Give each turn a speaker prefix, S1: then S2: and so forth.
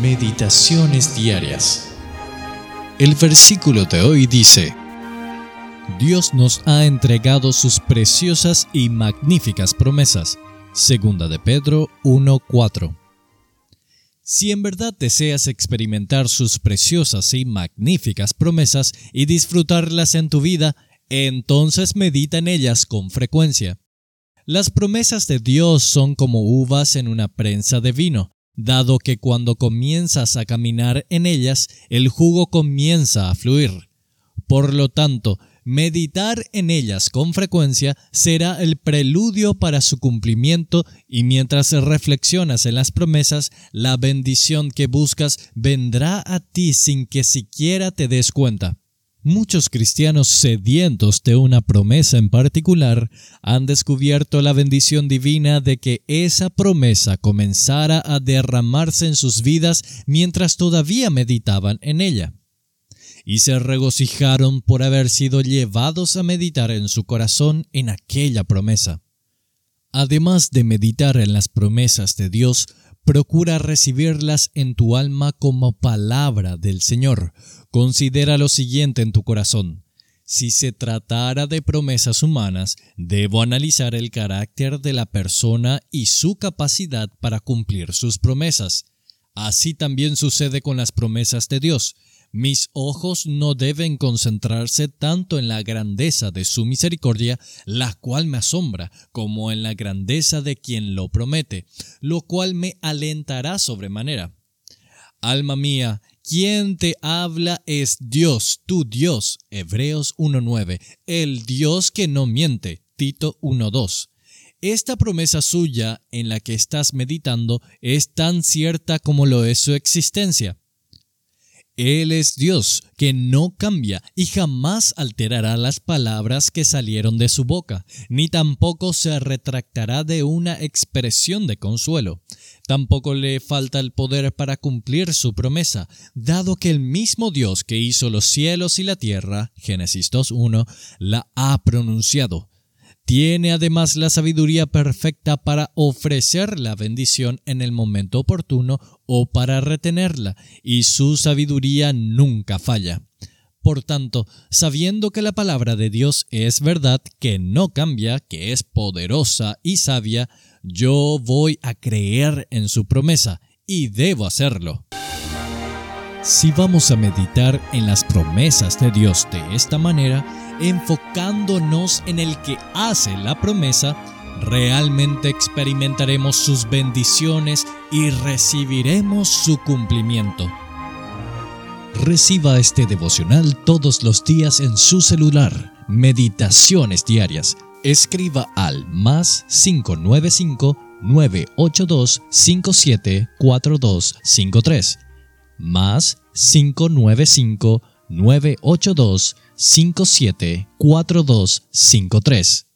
S1: Meditaciones diarias. El versículo de hoy dice, Dios nos ha entregado sus preciosas y magníficas promesas. Segunda de Pedro 1:4. Si en verdad deseas experimentar sus preciosas y magníficas promesas y disfrutarlas en tu vida, entonces medita en ellas con frecuencia. Las promesas de Dios son como uvas en una prensa de vino dado que cuando comienzas a caminar en ellas, el jugo comienza a fluir. Por lo tanto, meditar en ellas con frecuencia será el preludio para su cumplimiento y mientras reflexionas en las promesas, la bendición que buscas vendrá a ti sin que siquiera te des cuenta. Muchos cristianos sedientos de una promesa en particular han descubierto la bendición divina de que esa promesa comenzara a derramarse en sus vidas mientras todavía meditaban en ella. Y se regocijaron por haber sido llevados a meditar en su corazón en aquella promesa. Además de meditar en las promesas de Dios, procura recibirlas en tu alma como palabra del Señor. Considera lo siguiente en tu corazón. Si se tratara de promesas humanas, debo analizar el carácter de la persona y su capacidad para cumplir sus promesas. Así también sucede con las promesas de Dios. Mis ojos no deben concentrarse tanto en la grandeza de su misericordia, la cual me asombra, como en la grandeza de quien lo promete, lo cual me alentará sobremanera. Alma mía, quien te habla es Dios, tu Dios, Hebreos 1.9, el Dios que no miente, Tito 1.2. Esta promesa suya en la que estás meditando es tan cierta como lo es su existencia. Él es Dios, que no cambia y jamás alterará las palabras que salieron de su boca, ni tampoco se retractará de una expresión de consuelo. Tampoco le falta el poder para cumplir su promesa, dado que el mismo Dios que hizo los cielos y la tierra, Génesis 2.1, la ha pronunciado. Tiene además la sabiduría perfecta para ofrecer la bendición en el momento oportuno o para retenerla, y su sabiduría nunca falla. Por tanto, sabiendo que la palabra de Dios es verdad, que no cambia, que es poderosa y sabia, yo voy a creer en su promesa, y debo hacerlo. Si vamos a meditar en las promesas de Dios de esta manera, enfocándonos en el que hace la promesa, realmente experimentaremos sus bendiciones y recibiremos su cumplimiento. Reciba este devocional todos los días en su celular. Meditaciones diarias. Escriba al más 595 982 574253 más 595 982 574253